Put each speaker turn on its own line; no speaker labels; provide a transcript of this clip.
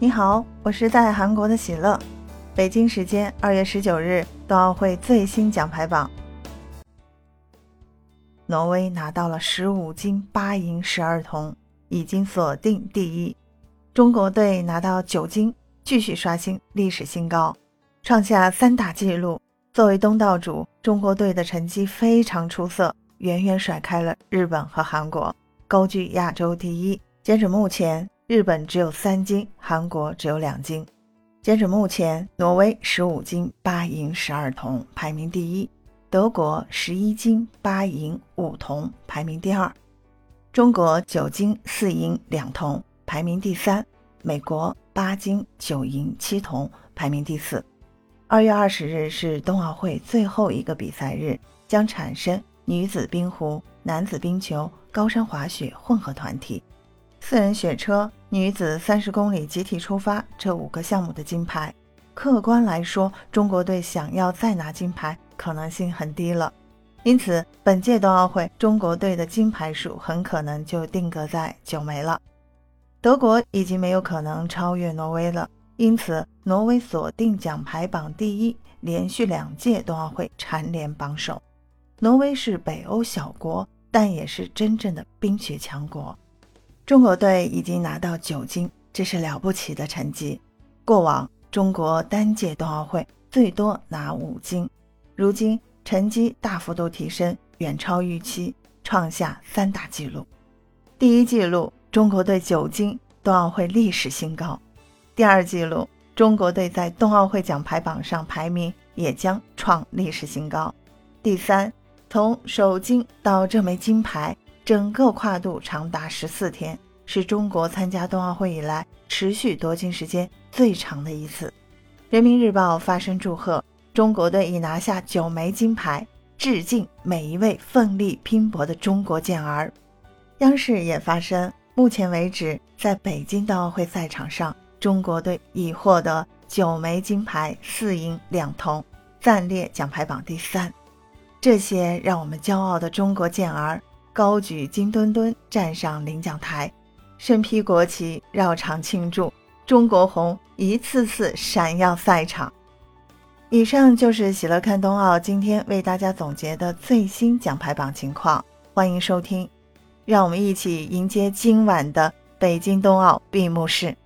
你好，我是在韩国的喜乐。北京时间二月十九日，冬奥会最新奖牌榜，挪威拿到了十五金八银十二铜，已经锁定第一。中国队拿到九金，继续刷新历史新高，创下三大纪录。作为东道主，中国队的成绩非常出色，远远甩开了日本和韩国，高居亚洲第一。截止目前。日本只有三金，韩国只有两金。截止目前，挪威十五金八银十二铜，排名第一；德国十一金八银五铜，排名第二；中国九金四银两铜，排名第三；美国八金九银七铜，排名第四。二月二十日是冬奥会最后一个比赛日，将产生女子冰壶、男子冰球、高山滑雪混合团体。四人雪车、女子三十公里集体出发这五个项目的金牌，客观来说，中国队想要再拿金牌可能性很低了。因此，本届冬奥会中国队的金牌数很可能就定格在九枚了。德国已经没有可能超越挪威了，因此挪威锁定奖牌榜第一，连续两届冬奥会蝉联榜首。挪威是北欧小国，但也是真正的冰雪强国。中国队已经拿到九金，这是了不起的成绩。过往中国单届冬奥会最多拿五金，如今成绩大幅度提升，远超预期，创下三大纪录。第一纪录，中国队九金，冬奥会历史新高；第二纪录，中国队在冬奥会奖牌榜上排名也将创历史新高；第三，从首金到这枚金牌。整个跨度长达十四天，是中国参加冬奥会以来持续夺金时间最长的一次。人民日报发声祝贺中国队已拿下九枚金牌，致敬每一位奋力拼搏的中国健儿。央视也发声，目前为止，在北京冬奥会赛场上，中国队已获得九枚金牌，四银两铜，暂列奖牌榜第三。这些让我们骄傲的中国健儿。高举金墩墩站上领奖台，身披国旗绕场庆祝，中国红一次次闪耀赛场。以上就是喜乐看冬奥今天为大家总结的最新奖牌榜情况，欢迎收听，让我们一起迎接今晚的北京冬奥闭幕式。